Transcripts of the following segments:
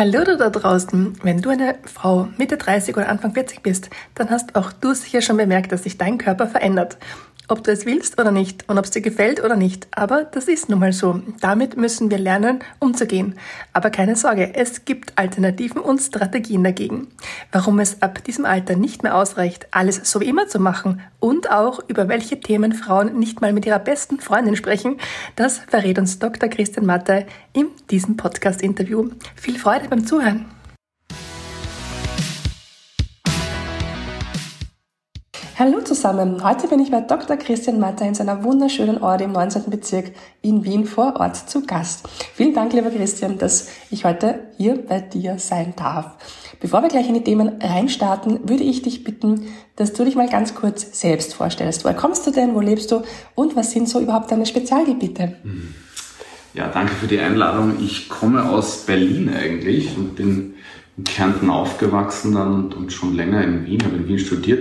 Hallo du da draußen. Wenn du eine Frau Mitte 30 oder Anfang 40 bist, dann hast auch du sicher schon bemerkt, dass sich dein Körper verändert ob du es willst oder nicht und ob es dir gefällt oder nicht. Aber das ist nun mal so. Damit müssen wir lernen, umzugehen. Aber keine Sorge, es gibt Alternativen und Strategien dagegen. Warum es ab diesem Alter nicht mehr ausreicht, alles so wie immer zu machen und auch über welche Themen Frauen nicht mal mit ihrer besten Freundin sprechen, das verrät uns Dr. Christian Matte in diesem Podcast-Interview. Viel Freude beim Zuhören. Hallo zusammen, heute bin ich bei Dr. Christian Matter in seiner wunderschönen Ort im 19. Bezirk in Wien vor Ort zu Gast. Vielen Dank, lieber Christian, dass ich heute hier bei dir sein darf. Bevor wir gleich in die Themen reinstarten, würde ich dich bitten, dass du dich mal ganz kurz selbst vorstellst. Woher kommst du denn, wo lebst du und was sind so überhaupt deine Spezialgebiete? Ja, danke für die Einladung. Ich komme aus Berlin eigentlich und bin in Kärnten aufgewachsen dann und, und schon länger in Wien, habe in Wien studiert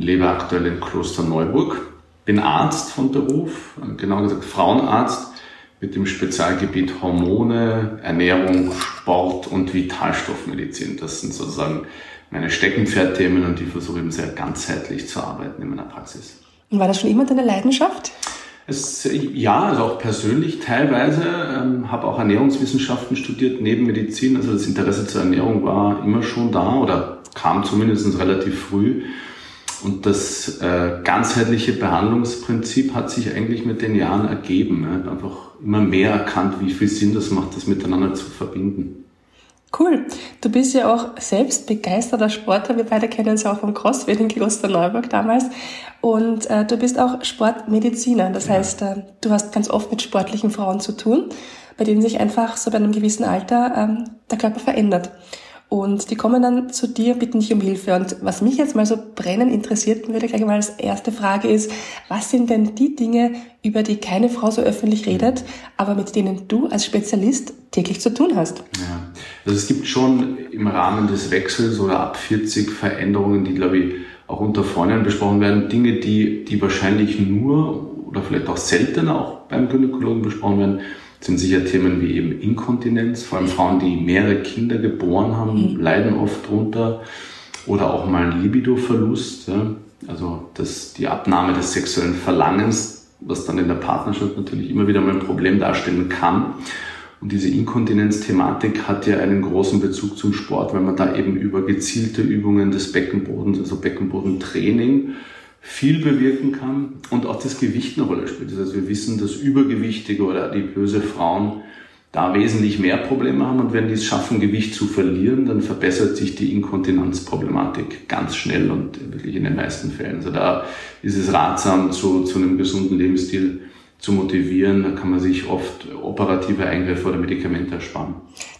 lebe aktuell in Kloster Neuburg, bin Arzt von Beruf, genau gesagt Frauenarzt mit dem Spezialgebiet Hormone, Ernährung, Sport und Vitalstoffmedizin. Das sind sozusagen meine Steckenpferdthemen und ich versuche eben sehr ganzheitlich zu arbeiten in meiner Praxis. Und war das schon immer deine Leidenschaft? Es, ja, also auch persönlich teilweise. Ähm, habe auch Ernährungswissenschaften studiert neben Medizin. Also das Interesse zur Ernährung war immer schon da oder kam zumindest relativ früh. Und das äh, ganzheitliche Behandlungsprinzip hat sich eigentlich mit den Jahren ergeben. Ne? Einfach immer mehr erkannt, wie viel Sinn das macht, das miteinander zu verbinden. Cool. Du bist ja auch selbst begeisterter Sportler. Wir beide kennen uns ja auch vom CrossFit in Kloster Neuburg damals. Und äh, du bist auch Sportmediziner. Das ja. heißt, äh, du hast ganz oft mit sportlichen Frauen zu tun, bei denen sich einfach so bei einem gewissen Alter ähm, der Körper verändert. Und die kommen dann zu dir, bitten dich um Hilfe. Und was mich jetzt mal so brennend interessiert würde, gleich mal als erste Frage ist, was sind denn die Dinge, über die keine Frau so öffentlich redet, aber mit denen du als Spezialist täglich zu tun hast? Ja, also es gibt schon im Rahmen des Wechsels oder ab 40 Veränderungen, die, glaube ich, auch unter Freunden besprochen werden, Dinge, die, die wahrscheinlich nur oder vielleicht auch seltener auch beim Gynäkologen besprochen werden, sind sicher Themen wie eben Inkontinenz, vor allem Frauen, die mehrere Kinder geboren haben, mhm. leiden oft drunter. Oder auch mal ein Libidoverlust, ja? also das, die Abnahme des sexuellen Verlangens, was dann in der Partnerschaft natürlich immer wieder mal ein Problem darstellen kann. Und diese Inkontinenzthematik hat ja einen großen Bezug zum Sport, weil man da eben über gezielte Übungen des Beckenbodens, also Beckenbodentraining, viel bewirken kann und auch das Gewicht eine Rolle spielt. Das heißt, wir wissen, dass übergewichtige oder adipöse Frauen da wesentlich mehr Probleme haben und wenn die es schaffen, Gewicht zu verlieren, dann verbessert sich die Inkontinenzproblematik ganz schnell und wirklich in den meisten Fällen. Also da ist es ratsam, zu, zu einem gesunden Lebensstil zu motivieren. Da kann man sich oft operative Eingriffe oder Medikamente ersparen.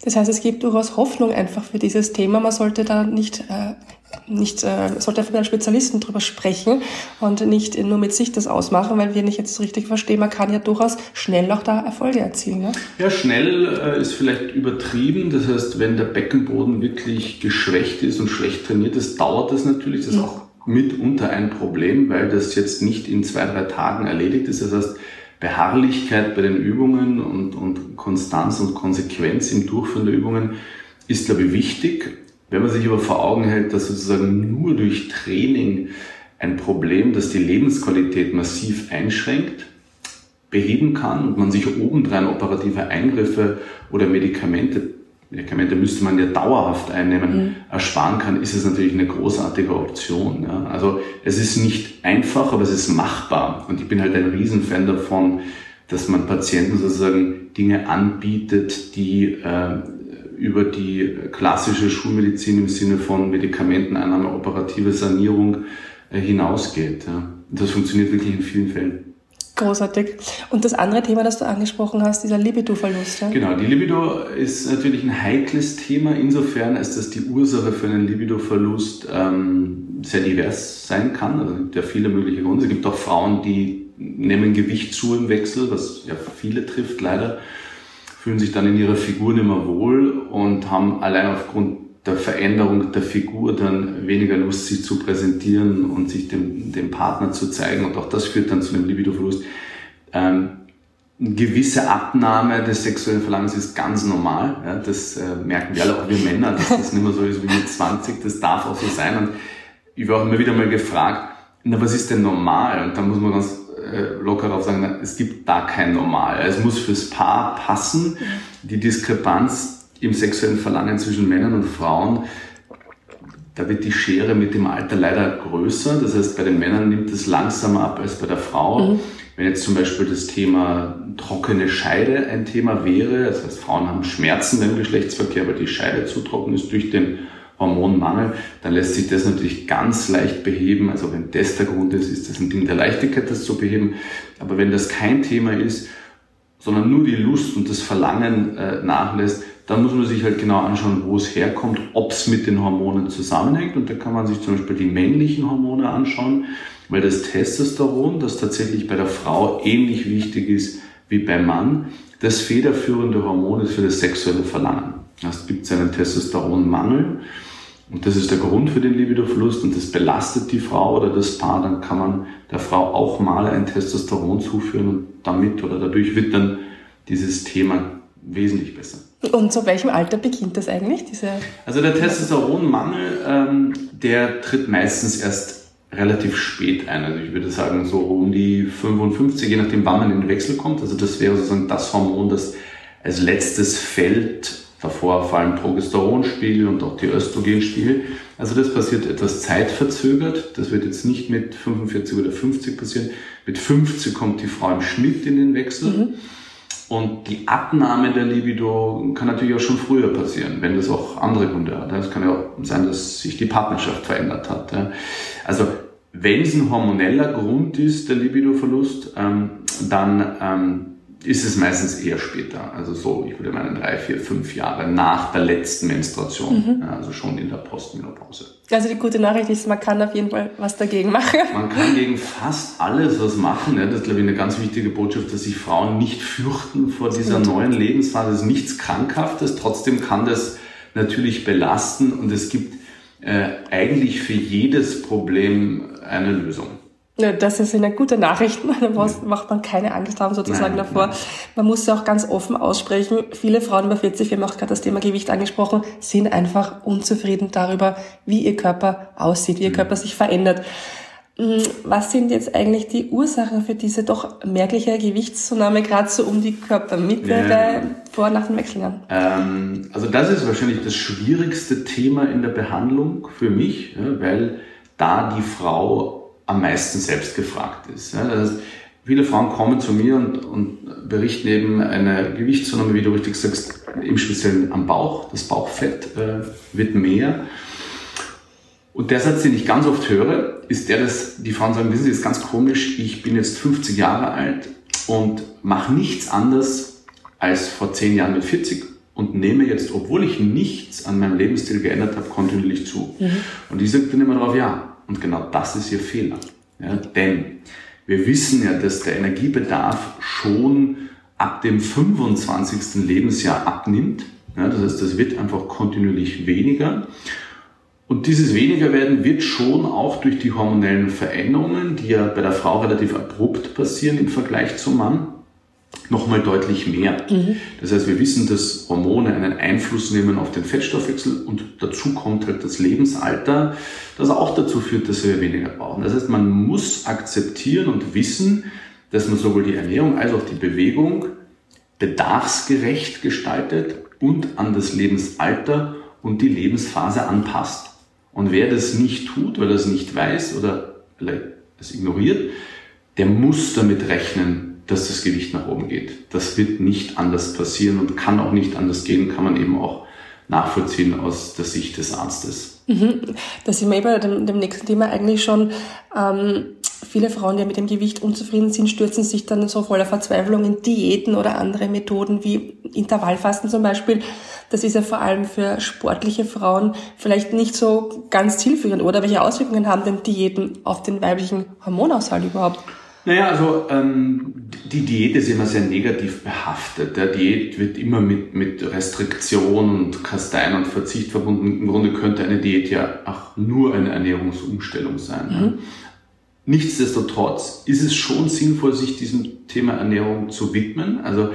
Das heißt, es gibt durchaus Hoffnung einfach für dieses Thema. Man sollte da nicht, äh, nicht äh, sollte einfach mit einem Spezialisten drüber sprechen und nicht nur mit sich das ausmachen, weil wenn ich jetzt richtig verstehe, man kann ja durchaus schnell auch da Erfolge erzielen. Ne? Ja, schnell äh, ist vielleicht übertrieben. Das heißt, wenn der Beckenboden wirklich geschwächt ist und schlecht trainiert ist, dauert das natürlich. Das ist mhm. auch mitunter ein Problem, weil das jetzt nicht in zwei, drei Tagen erledigt ist. Das heißt, Beharrlichkeit bei den Übungen und, und Konstanz und Konsequenz im Durchführen der Übungen ist, glaube ich, wichtig. Wenn man sich aber vor Augen hält, dass sozusagen nur durch Training ein Problem, das die Lebensqualität massiv einschränkt, beheben kann und man sich obendrein operative Eingriffe oder Medikamente Medikamente müsste man ja dauerhaft einnehmen, mhm. ersparen kann, ist es natürlich eine großartige Option. Ja. Also es ist nicht einfach, aber es ist machbar. Und ich bin halt ein Riesenfan davon, dass man Patienten sozusagen Dinge anbietet, die äh, über die klassische Schulmedizin im Sinne von Medikamenteneinnahme, operative Sanierung äh, hinausgeht. Ja. Das funktioniert wirklich in vielen Fällen. Großartig. Und das andere Thema, das du angesprochen hast, dieser Libido-Verlust. Ja? Genau, die Libido ist natürlich ein heikles Thema, insofern als dass die Ursache für einen Libido-Verlust ähm, sehr divers sein kann. Also es gibt ja viele mögliche Gründe. Es gibt auch Frauen, die nehmen Gewicht zu im Wechsel, was ja viele trifft leider, fühlen sich dann in ihrer Figur nicht mehr wohl und haben allein aufgrund der Veränderung der Figur dann weniger Lust, sich zu präsentieren und sich dem, dem Partner zu zeigen. Und auch das führt dann zu einem Libidoverlust. Ähm, eine gewisse Abnahme des sexuellen Verlangens ist ganz normal. Ja, das äh, merken wir alle, auch wir Männer, dass das nicht mehr so ist wie mit 20. Das darf auch so sein. Und ich war auch immer wieder mal gefragt, na, was ist denn normal? Und da muss man ganz locker darauf sagen, es gibt da kein Normal. Es muss fürs Paar passen. Die Diskrepanz im sexuellen Verlangen zwischen Männern und Frauen, da wird die Schere mit dem Alter leider größer. Das heißt, bei den Männern nimmt es langsamer ab als bei der Frau. Mhm. Wenn jetzt zum Beispiel das Thema trockene Scheide ein Thema wäre, das heißt, Frauen haben Schmerzen beim Geschlechtsverkehr, weil die Scheide zu trocken ist durch den Hormonmangel, dann lässt sich das natürlich ganz leicht beheben. Also wenn das der Grund ist, ist das ein Ding der Leichtigkeit, das zu beheben. Aber wenn das kein Thema ist, sondern nur die Lust und das Verlangen äh, nachlässt, dann muss man sich halt genau anschauen, wo es herkommt, ob es mit den Hormonen zusammenhängt. Und da kann man sich zum Beispiel die männlichen Hormone anschauen, weil das Testosteron, das tatsächlich bei der Frau ähnlich wichtig ist wie beim Mann, das federführende Hormon ist für das sexuelle Verlangen. Es gibt einen Testosteronmangel und das ist der Grund für den Libidoverlust und das belastet die Frau oder das Paar, dann kann man der Frau auch mal ein Testosteron zuführen und damit oder dadurch wird dann dieses Thema wesentlich besser. Und zu welchem Alter beginnt das eigentlich? Diese also der Testosteronmangel, ähm, der tritt meistens erst relativ spät ein. Also ich würde sagen so um die 55, je nachdem wann man in den Wechsel kommt. Also das wäre sozusagen das Hormon, das als letztes fällt. Davor fallen Progesteronspiegel und auch die Östrogenspiegel. Also das passiert etwas zeitverzögert. Das wird jetzt nicht mit 45 oder 50 passieren. Mit 50 kommt die Frau im Schnitt in den Wechsel. Mhm. Und die Abnahme der Libido kann natürlich auch schon früher passieren, wenn das auch andere Gründe hat. Es kann ja auch sein, dass sich die Partnerschaft verändert hat. Also wenn es ein hormoneller Grund ist, der Libidoverlust, ähm, dann ähm, ist es meistens eher später. Also so, ich würde meinen, drei, vier, fünf Jahre nach der letzten Menstruation. Mhm. Also schon in der Postmenopause. Also die gute Nachricht ist, man kann auf jeden Fall was dagegen machen. Man kann gegen fast alles was machen. Das ist, glaube ich, eine ganz wichtige Botschaft, dass sich Frauen nicht fürchten vor dieser neuen Lebensphase. Es ist nichts Krankhaftes. Trotzdem kann das natürlich belasten und es gibt äh, eigentlich für jedes Problem eine Lösung. Ja, das ist eine gute Nachricht. Da macht man keine Angst haben sozusagen nein, davor. Nein. Man muss ja auch ganz offen aussprechen. Viele Frauen über 40, wir haben auch gerade das Thema Gewicht angesprochen, sind einfach unzufrieden darüber, wie ihr Körper aussieht, wie ihr mhm. Körper sich verändert. Hm, was sind jetzt eigentlich die Ursachen für diese doch merkliche Gewichtszunahme, gerade so um die Körpermitte ja. bei vor und nach den Wechseljahren? Ähm, also das ist wahrscheinlich das schwierigste Thema in der Behandlung für mich, ja, weil da die Frau am meisten selbst gefragt ist. Ja, das heißt, viele Frauen kommen zu mir und, und berichten eben eine Gewichtszunahme, wie du richtig sagst, im Speziellen am Bauch. Das Bauchfett äh, wird mehr. Und der Satz, den ich ganz oft höre, ist der, dass die Frauen sagen, wissen Sie, das ist ganz komisch, ich bin jetzt 50 Jahre alt und mache nichts anders als vor 10 Jahren mit 40 und nehme jetzt, obwohl ich nichts an meinem Lebensstil geändert habe, kontinuierlich zu. Mhm. Und ich sage dann immer darauf, ja, und genau das ist ihr Fehler. Ja, denn wir wissen ja, dass der Energiebedarf schon ab dem 25. Lebensjahr abnimmt. Ja, das heißt, das wird einfach kontinuierlich weniger. Und dieses weniger werden wird schon auch durch die hormonellen Veränderungen, die ja bei der Frau relativ abrupt passieren im Vergleich zum Mann, nochmal deutlich mehr. Mhm. Das heißt, wir wissen, dass Hormone einen Einfluss nehmen auf den Fettstoffwechsel und dazu kommt halt das Lebensalter, das auch dazu führt, dass wir weniger brauchen. Das heißt, man muss akzeptieren und wissen, dass man sowohl die Ernährung als auch die Bewegung bedarfsgerecht gestaltet und an das Lebensalter und die Lebensphase anpasst. Und wer das nicht tut, weil er es nicht weiß oder vielleicht es ignoriert, der muss damit rechnen, dass das Gewicht nach oben geht. Das wird nicht anders passieren und kann auch nicht anders gehen, kann man eben auch nachvollziehen aus der Sicht des Arztes. Mhm. Da sind wir eben dem, dem nächsten Thema eigentlich schon. Ähm, viele Frauen, die mit dem Gewicht unzufrieden sind, stürzen sich dann so voller Verzweiflung in Diäten oder andere Methoden wie Intervallfasten zum Beispiel. Das ist ja vor allem für sportliche Frauen vielleicht nicht so ganz zielführend. Oder welche Auswirkungen haben denn Diäten auf den weiblichen Hormonaushalt überhaupt? Naja, also ähm, die Diät ist immer sehr negativ behaftet. Der Diät wird immer mit, mit Restriktion und Kasteien und Verzicht verbunden. Im Grunde könnte eine Diät ja auch nur eine Ernährungsumstellung sein. Mhm. Nichtsdestotrotz ist es schon sinnvoll, sich diesem Thema Ernährung zu widmen. Also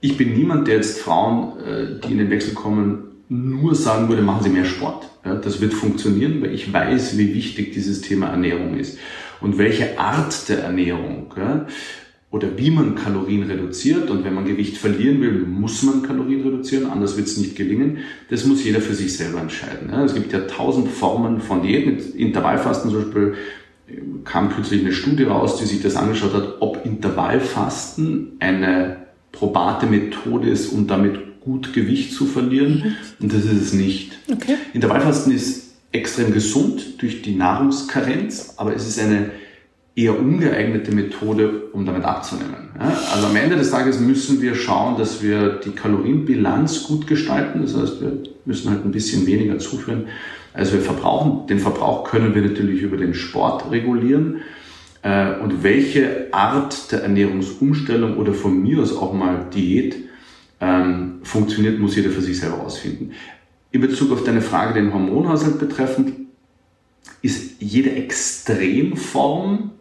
ich bin niemand, der jetzt Frauen, äh, die in den Wechsel kommen, nur sagen würde, machen Sie mehr Sport. das wird funktionieren, weil ich weiß, wie wichtig dieses Thema Ernährung ist und welche Art der Ernährung oder wie man Kalorien reduziert. Und wenn man Gewicht verlieren will, muss man Kalorien reduzieren, anders wird es nicht gelingen. Das muss jeder für sich selber entscheiden. Es gibt ja tausend Formen von Diät. Mit Intervallfasten zum Beispiel kam kürzlich eine Studie raus, die sich das angeschaut hat, ob Intervallfasten eine probate Methode ist, um damit gut Gewicht zu verlieren. Und das ist es nicht. Okay. Intervallfasten ist extrem gesund durch die Nahrungskarenz, aber es ist eine eher ungeeignete Methode, um damit abzunehmen. Also am Ende des Tages müssen wir schauen, dass wir die Kalorienbilanz gut gestalten. Das heißt, wir müssen halt ein bisschen weniger zuführen, als wir verbrauchen. Den Verbrauch können wir natürlich über den Sport regulieren. Äh, und welche Art der Ernährungsumstellung oder von mir aus auch mal Diät ähm, funktioniert, muss jeder für sich selber herausfinden. In Bezug auf deine Frage, den Hormonhaushalt betreffend, ist jede Extremform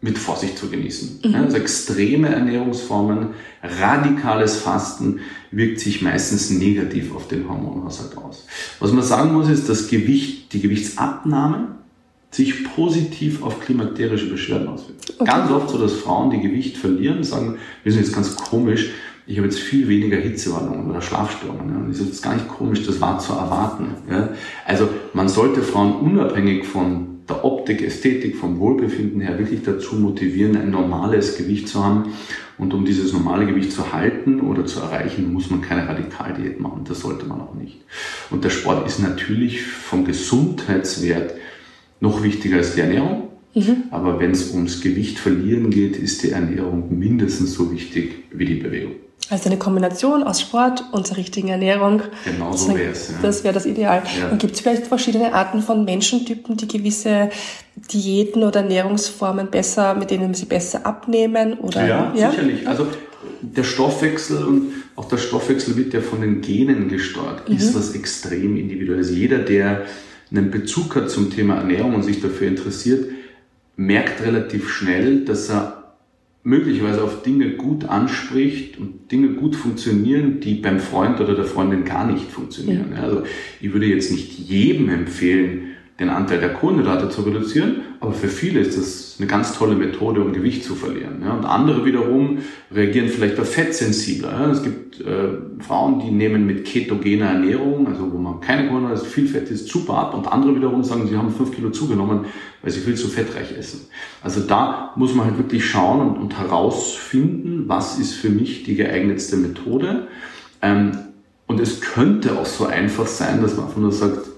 mit Vorsicht zu genießen. Mhm. Also extreme Ernährungsformen, radikales Fasten wirkt sich meistens negativ auf den Hormonhaushalt aus. Was man sagen muss, ist, dass Gewicht, die Gewichtsabnahme sich positiv auf klimakterische Beschwerden auswirkt. Okay. Ganz oft so, dass Frauen, die Gewicht verlieren, sagen, wir sind jetzt ganz komisch, ich habe jetzt viel weniger Hitzewallungen oder Schlafstörungen. Ja. Das ist jetzt gar nicht komisch, das war zu erwarten. Ja. Also man sollte Frauen unabhängig von der Optik, Ästhetik, vom Wohlbefinden her wirklich dazu motivieren, ein normales Gewicht zu haben. Und um dieses normale Gewicht zu halten oder zu erreichen, muss man keine Radikaldiät machen. Das sollte man auch nicht. Und der Sport ist natürlich vom Gesundheitswert noch wichtiger als die Ernährung. Mhm. Aber wenn es ums Gewicht verlieren geht, ist die Ernährung mindestens so wichtig wie die Bewegung. Also eine Kombination aus Sport und der richtigen Ernährung. Genau so wäre es. Ja. Das wäre das Ideal. Ja. Und gibt es vielleicht verschiedene Arten von Menschentypen, die gewisse Diäten oder Ernährungsformen besser, mit denen sie besser abnehmen? Oder, ja, ja? sicherlich. Also der Stoffwechsel und auch der Stoffwechsel wird ja von den Genen gesteuert, mhm. ist was extrem individuelles. Jeder, der einen Bezug hat zum Thema Ernährung und sich dafür interessiert, merkt relativ schnell, dass er möglicherweise auf Dinge gut anspricht und Dinge gut funktionieren, die beim Freund oder der Freundin gar nicht funktionieren. Ja. Also ich würde jetzt nicht jedem empfehlen, den Anteil der Kohlenhydrate zu reduzieren, aber für viele ist das eine ganz tolle Methode, um Gewicht zu verlieren. Ja, und andere wiederum reagieren vielleicht auf Fettsensibler. Ja, es gibt äh, Frauen, die nehmen mit ketogener Ernährung, also wo man keine Kohlenhydrate, also viel Fett ist, super ab. Und andere wiederum sagen, sie haben fünf Kilo zugenommen, weil sie viel zu fettreich essen. Also da muss man halt wirklich schauen und, und herausfinden, was ist für mich die geeignetste Methode. Ähm, und es könnte auch so einfach sein, dass man einfach nur sagt,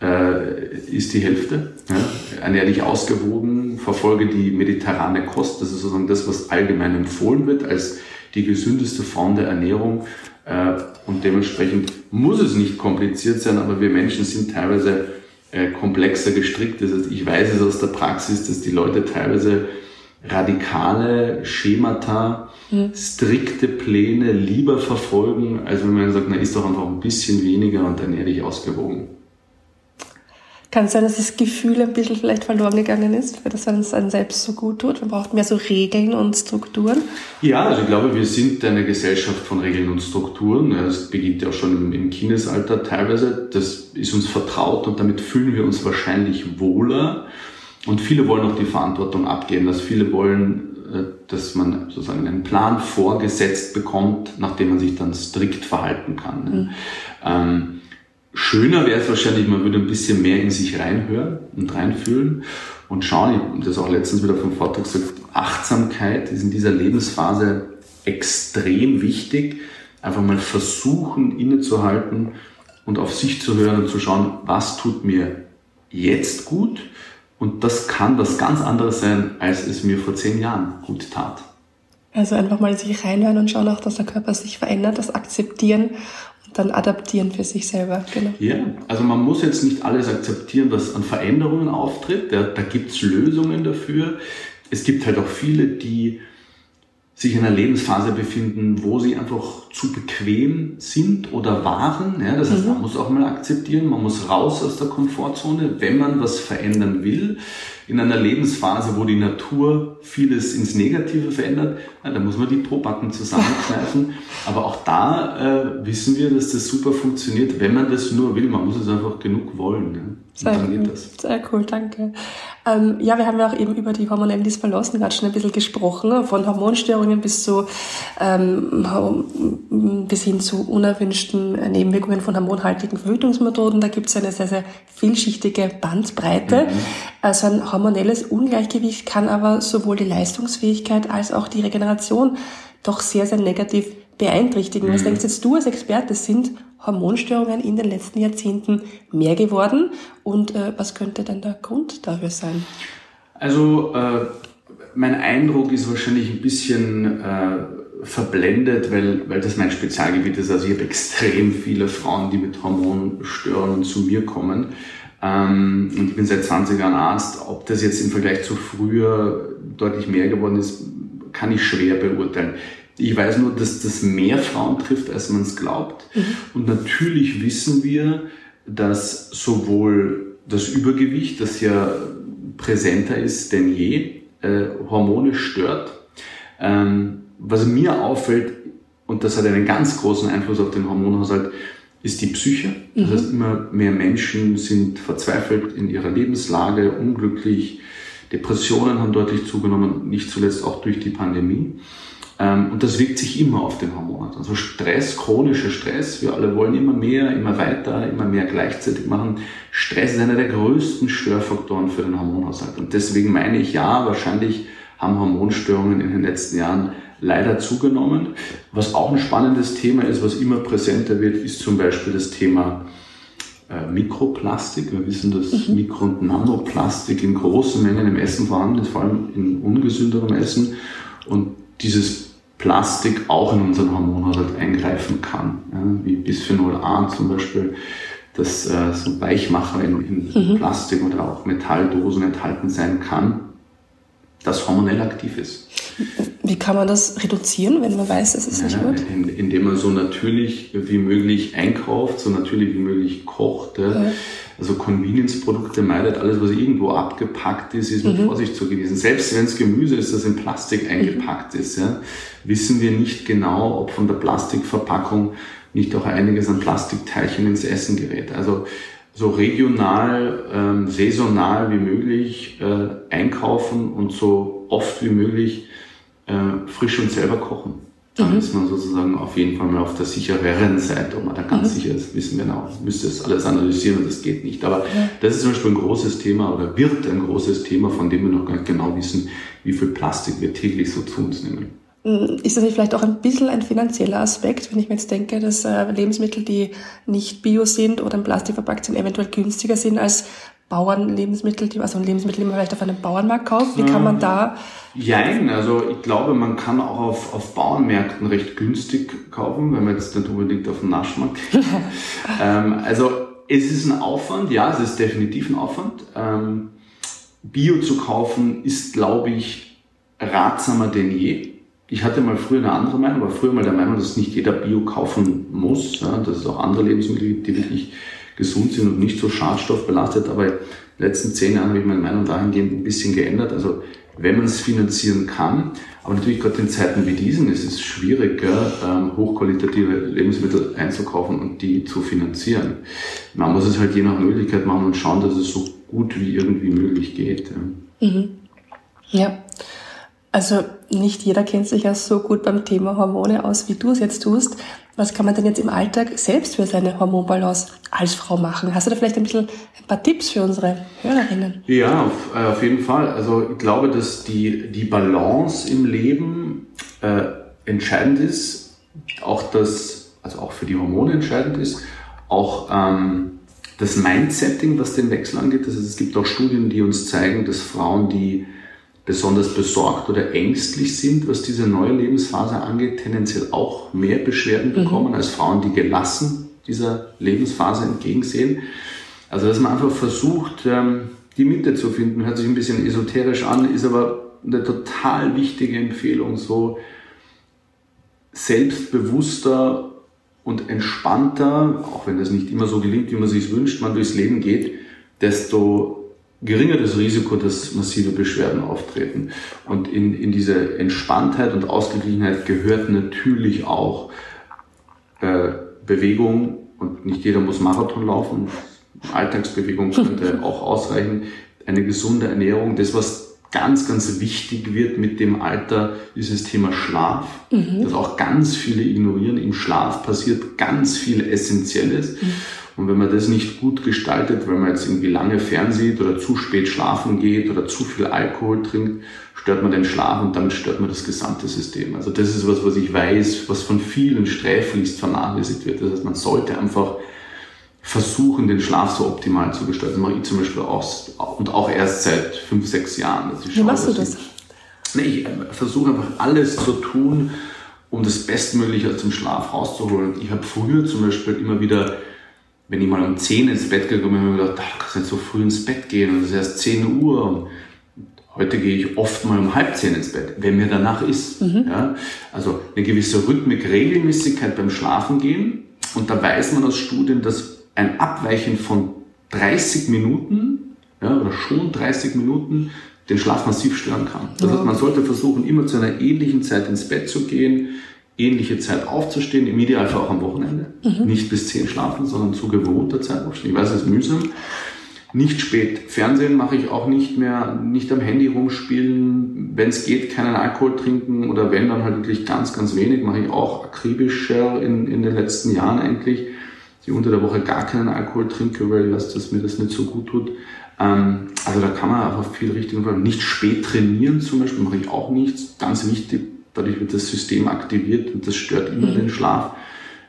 äh, ist die Hälfte. Ja? Ernähre dich ausgewogen, verfolge die mediterrane Kost. Das ist sozusagen das, was allgemein empfohlen wird als die gesündeste Form der Ernährung. Äh, und dementsprechend muss es nicht kompliziert sein, aber wir Menschen sind teilweise äh, komplexer gestrickt. Das heißt, ich weiß es aus der Praxis, dass die Leute teilweise radikale Schemata, mhm. strikte Pläne lieber verfolgen, als wenn man sagt, na, isst doch einfach ein bisschen weniger und ernähre dich ausgewogen. Kann es sein, dass das Gefühl ein bisschen vielleicht verloren gegangen ist, weil das einem selbst so gut tut? Man braucht mehr so Regeln und Strukturen? Ja, also ich glaube, wir sind eine Gesellschaft von Regeln und Strukturen. Das beginnt ja auch schon im Kindesalter teilweise. Das ist uns vertraut und damit fühlen wir uns wahrscheinlich wohler. Und viele wollen auch die Verantwortung abgeben, dass viele wollen, äh, dass man sozusagen einen Plan vorgesetzt bekommt, nachdem man sich dann strikt verhalten kann. Mhm. Ähm, Schöner wäre es wahrscheinlich, man würde ein bisschen mehr in sich reinhören und reinfühlen und schauen, ich habe das auch letztens wieder vom Vortrag gesagt, Achtsamkeit ist in dieser Lebensphase extrem wichtig. Einfach mal versuchen, innezuhalten und auf sich zu hören und zu schauen, was tut mir jetzt gut Und das kann was ganz anderes sein, als es mir vor zehn Jahren gut tat. Also einfach mal sich reinhören und schauen auch, dass der Körper sich verändert, das akzeptieren dann adaptieren für sich selber. Genau. Ja, also man muss jetzt nicht alles akzeptieren, was an Veränderungen auftritt. Da, da gibt's Lösungen dafür. Es gibt halt auch viele, die sich in einer Lebensphase befinden, wo sie einfach zu bequem sind oder waren. Ja, das heißt, mhm. man muss auch mal akzeptieren, man muss raus aus der Komfortzone, wenn man was verändern will in einer Lebensphase, wo die Natur vieles ins Negative verändert, ja, da muss man die Probacken zusammenkneifen. Aber auch da äh, wissen wir, dass das super funktioniert, wenn man das nur will. Man muss es einfach genug wollen. Ne? Sehr cool. Sehr cool, danke. Ähm, ja, wir haben ja auch eben über die hormonellen Disbalancen gerade schon ein bisschen gesprochen, von Hormonstörungen bis zu ähm, bis hin zu unerwünschten Nebenwirkungen von hormonhaltigen Verhütungsmethoden. Da gibt es eine sehr, sehr vielschichtige Bandbreite. Mhm. Also ein hormonelles Ungleichgewicht kann aber sowohl die Leistungsfähigkeit als auch die Regeneration doch sehr, sehr negativ beeinträchtigen. Mhm. Was denkst jetzt du als Experte, sind Hormonstörungen in den letzten Jahrzehnten mehr geworden? Und äh, was könnte denn der Grund dafür sein? Also äh, mein Eindruck ist wahrscheinlich ein bisschen äh, verblendet, weil, weil das mein Spezialgebiet ist. Also ich habe extrem viele Frauen, die mit Hormonstörungen zu mir kommen. Ähm, und ich bin seit 20 Jahren Arzt. Ob das jetzt im Vergleich zu früher deutlich mehr geworden ist, kann ich schwer beurteilen. Ich weiß nur, dass das mehr Frauen trifft, als man es glaubt. Mhm. Und natürlich wissen wir, dass sowohl das Übergewicht, das ja präsenter ist denn je, äh, Hormone stört. Ähm, was mir auffällt, und das hat einen ganz großen Einfluss auf den Hormonhaushalt, ist die Psyche. Das mhm. heißt, immer mehr Menschen sind verzweifelt in ihrer Lebenslage, unglücklich. Depressionen haben deutlich zugenommen, nicht zuletzt auch durch die Pandemie. Ähm, und das wirkt sich immer auf den Hormonhaushalt. Also Stress, chronischer Stress, wir alle wollen immer mehr, immer weiter, immer mehr gleichzeitig machen. Stress ist einer der größten Störfaktoren für den Hormonhaushalt. Und deswegen meine ich, ja, wahrscheinlich haben Hormonstörungen in den letzten Jahren leider zugenommen. Was auch ein spannendes Thema ist, was immer präsenter wird, ist zum Beispiel das Thema äh, Mikroplastik. Wir wissen, dass mhm. Mikro- und Nanoplastik in großen Mengen im Essen vorhanden ist, vor allem in ungesünderem Essen. Und dieses Plastik auch in unseren Hormonhaushalt eingreifen kann, ja, wie Bisphenol A zum Beispiel, das äh, so Weichmacher in, in mhm. Plastik oder auch Metalldosen enthalten sein kann, das hormonell aktiv ist. Wie kann man das reduzieren, wenn man weiß, es ist ja, nicht gut? indem man so natürlich wie möglich einkauft, so natürlich wie möglich kocht. Ja. Also Convenience-Produkte meidet, alles was irgendwo abgepackt ist, ist mit mhm. Vorsicht zu genießen. Selbst wenn es Gemüse ist, das in Plastik mhm. eingepackt mhm. ist, ja, wissen wir nicht genau, ob von der Plastikverpackung nicht auch einiges an Plastikteilchen ins Essen gerät. Also so regional, ähm, saisonal wie möglich äh, einkaufen und so oft wie möglich äh, frisch und selber kochen. Dann mhm. ist man sozusagen auf jeden Fall mal auf der sichereren Seite. Ob man da ganz mhm. sicher ist, wissen wir noch. Müsste es alles analysieren und das geht nicht. Aber ja. das ist zum Beispiel ein großes Thema oder wird ein großes Thema, von dem wir noch gar nicht genau wissen, wie viel Plastik wir täglich so zu uns nehmen. Hm, ist das vielleicht auch ein bisschen ein finanzieller Aspekt, wenn ich mir jetzt denke, dass äh, Lebensmittel, die nicht bio sind oder in Plastik verpackt sind, eventuell günstiger sind als Bauernlebensmittel, die, also Lebensmittel, die man vielleicht auf einem Bauernmarkt kauft? Wie kann man da? Jein, also ich glaube, man kann auch auf, auf Bauernmärkten recht günstig kaufen, wenn man jetzt nicht unbedingt auf den Naschmarkt geht. ähm, also es ist ein Aufwand, ja, es ist definitiv ein Aufwand. Ähm, Bio zu kaufen ist, glaube ich, ratsamer denn je. Ich hatte mal früher eine andere Meinung, war früher mal der Meinung, dass nicht jeder Bio kaufen muss, ja, dass es auch andere Lebensmittel gibt, die wirklich gesund sind und nicht so schadstoffbelastet. Aber in den letzten zehn Jahren habe ich meine Meinung dahingehend ein bisschen geändert. Also wenn man es finanzieren kann, aber natürlich gerade in Zeiten wie diesen ist es schwierig, ähm, hochqualitative Lebensmittel einzukaufen und die zu finanzieren. Man muss es halt je nach Möglichkeit machen und schauen, dass es so gut wie irgendwie möglich geht. Ja. Mhm. ja. Also nicht jeder kennt sich ja so gut beim Thema Hormone aus, wie du es jetzt tust. Was kann man denn jetzt im Alltag selbst für seine Hormonbalance als Frau machen? Hast du da vielleicht ein bisschen ein paar Tipps für unsere Hörerinnen? Ja, auf, äh, auf jeden Fall. Also ich glaube, dass die, die Balance im Leben äh, entscheidend ist, auch das, also auch für die Hormone entscheidend ist, auch ähm, das Mindsetting, was den Wechsel angeht. Das es gibt auch Studien, die uns zeigen, dass Frauen, die besonders besorgt oder ängstlich sind, was diese neue Lebensphase angeht, tendenziell auch mehr Beschwerden mhm. bekommen mhm. als Frauen, die gelassen dieser Lebensphase entgegensehen. Also dass man einfach versucht, ähm, die Mitte zu finden, hört sich ein bisschen esoterisch an, ist aber eine total wichtige Empfehlung, so selbstbewusster und entspannter, auch wenn das nicht immer so gelingt, wie man sich wünscht, man durchs Leben geht, desto geringer das Risiko, dass massive Beschwerden auftreten. Und in, in diese Entspanntheit und Ausgeglichenheit gehört natürlich auch äh, Bewegung und nicht jeder muss Marathon laufen. Alltagsbewegung könnte auch ausreichen. Eine gesunde Ernährung, das was ganz, ganz wichtig wird mit dem Alter, ist das Thema Schlaf. Mhm. Das auch ganz viele ignorieren. Im Schlaf passiert ganz viel Essentielles. Mhm. Und wenn man das nicht gut gestaltet, wenn man jetzt irgendwie lange fernsieht oder zu spät schlafen geht oder zu viel Alkohol trinkt, stört man den Schlaf und damit stört man das gesamte System. Also das ist was, was ich weiß, was von vielen sträflichst vernachlässigt wird. Das heißt, man sollte einfach versuchen, den Schlaf so optimal zu gestalten. Das mache ich zum Beispiel auch, und auch erst seit fünf, sechs Jahren. Also Wie machst du das? Ich, ich äh, versuche einfach alles zu tun, um das Bestmögliche aus dem Schlaf rauszuholen. Ich habe früher zum Beispiel immer wieder, wenn ich mal um 10 ins Bett gegangen bin, habe ich mir gedacht, du kannst nicht so früh ins Bett gehen und es ist erst 10 Uhr. Und heute gehe ich oft mal um halb 10 ins Bett, wenn mir danach ist. Mhm. Ja? Also eine gewisse Rhythmik, Regelmäßigkeit beim Schlafen gehen. Und da weiß man aus Studien, dass ein Abweichen von 30 Minuten ja, oder schon 30 Minuten den Schlaf massiv stören kann. Das heißt, man sollte versuchen, immer zu einer ähnlichen Zeit ins Bett zu gehen, ähnliche Zeit aufzustehen, im Idealfall auch am Wochenende. Mhm. Nicht bis 10 schlafen, sondern zu gewohnter Zeit aufstehen. Ich weiß, es ist mühsam. Nicht spät Fernsehen mache ich auch nicht mehr, nicht am Handy rumspielen, wenn es geht, keinen Alkohol trinken oder wenn, dann halt wirklich ganz, ganz wenig, mache ich auch akribischer in, in den letzten Jahren eigentlich die unter der Woche gar keinen Alkohol trinke, weil ich weiß, dass mir das nicht so gut tut. Ähm, also da kann man einfach viel richtig machen. Nicht spät trainieren zum Beispiel mache ich auch nichts. Ganz wichtig, dadurch wird das System aktiviert und das stört immer mhm. den Schlaf.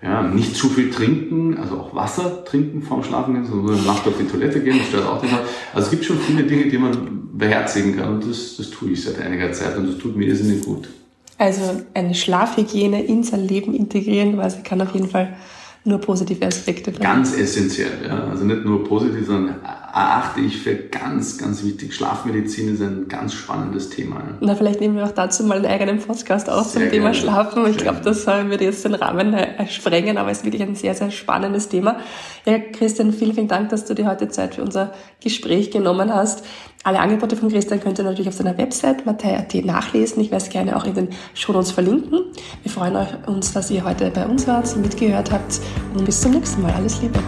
Ja, nicht zu viel trinken, also auch Wasser trinken vorm Schlafen gehen, sondern Nacht auf die Toilette gehen, das stört auch den Schlaf. Also es gibt schon viele Dinge, die man beherzigen kann und das, das tue ich seit einiger Zeit und das tut mir irrsinnig gut. Also eine Schlafhygiene in sein Leben integrieren quasi kann auf jeden Fall nur positive Aspekte bringen. Ganz essentiell, ja. Also nicht nur positiv, sondern erachte ich für ganz, ganz wichtig. Schlafmedizin ist ein ganz spannendes Thema. Ja. Na, vielleicht nehmen wir auch dazu mal einen eigenen Podcast auf zum Thema gerne. Schlafen. Ich glaube, das würde jetzt den Rahmen äh, sprengen, aber es ist wirklich ein sehr, sehr spannendes Thema. Ja, Christian, vielen, vielen Dank, dass du dir heute Zeit für unser Gespräch genommen hast. Alle Angebote von Christian könnt ihr natürlich auf seiner Website matei.at nachlesen. Ich werde es gerne auch in den Shownotes verlinken. Wir freuen uns, dass ihr heute bei uns wart, mitgehört habt und bis zum nächsten Mal. Alles Liebe.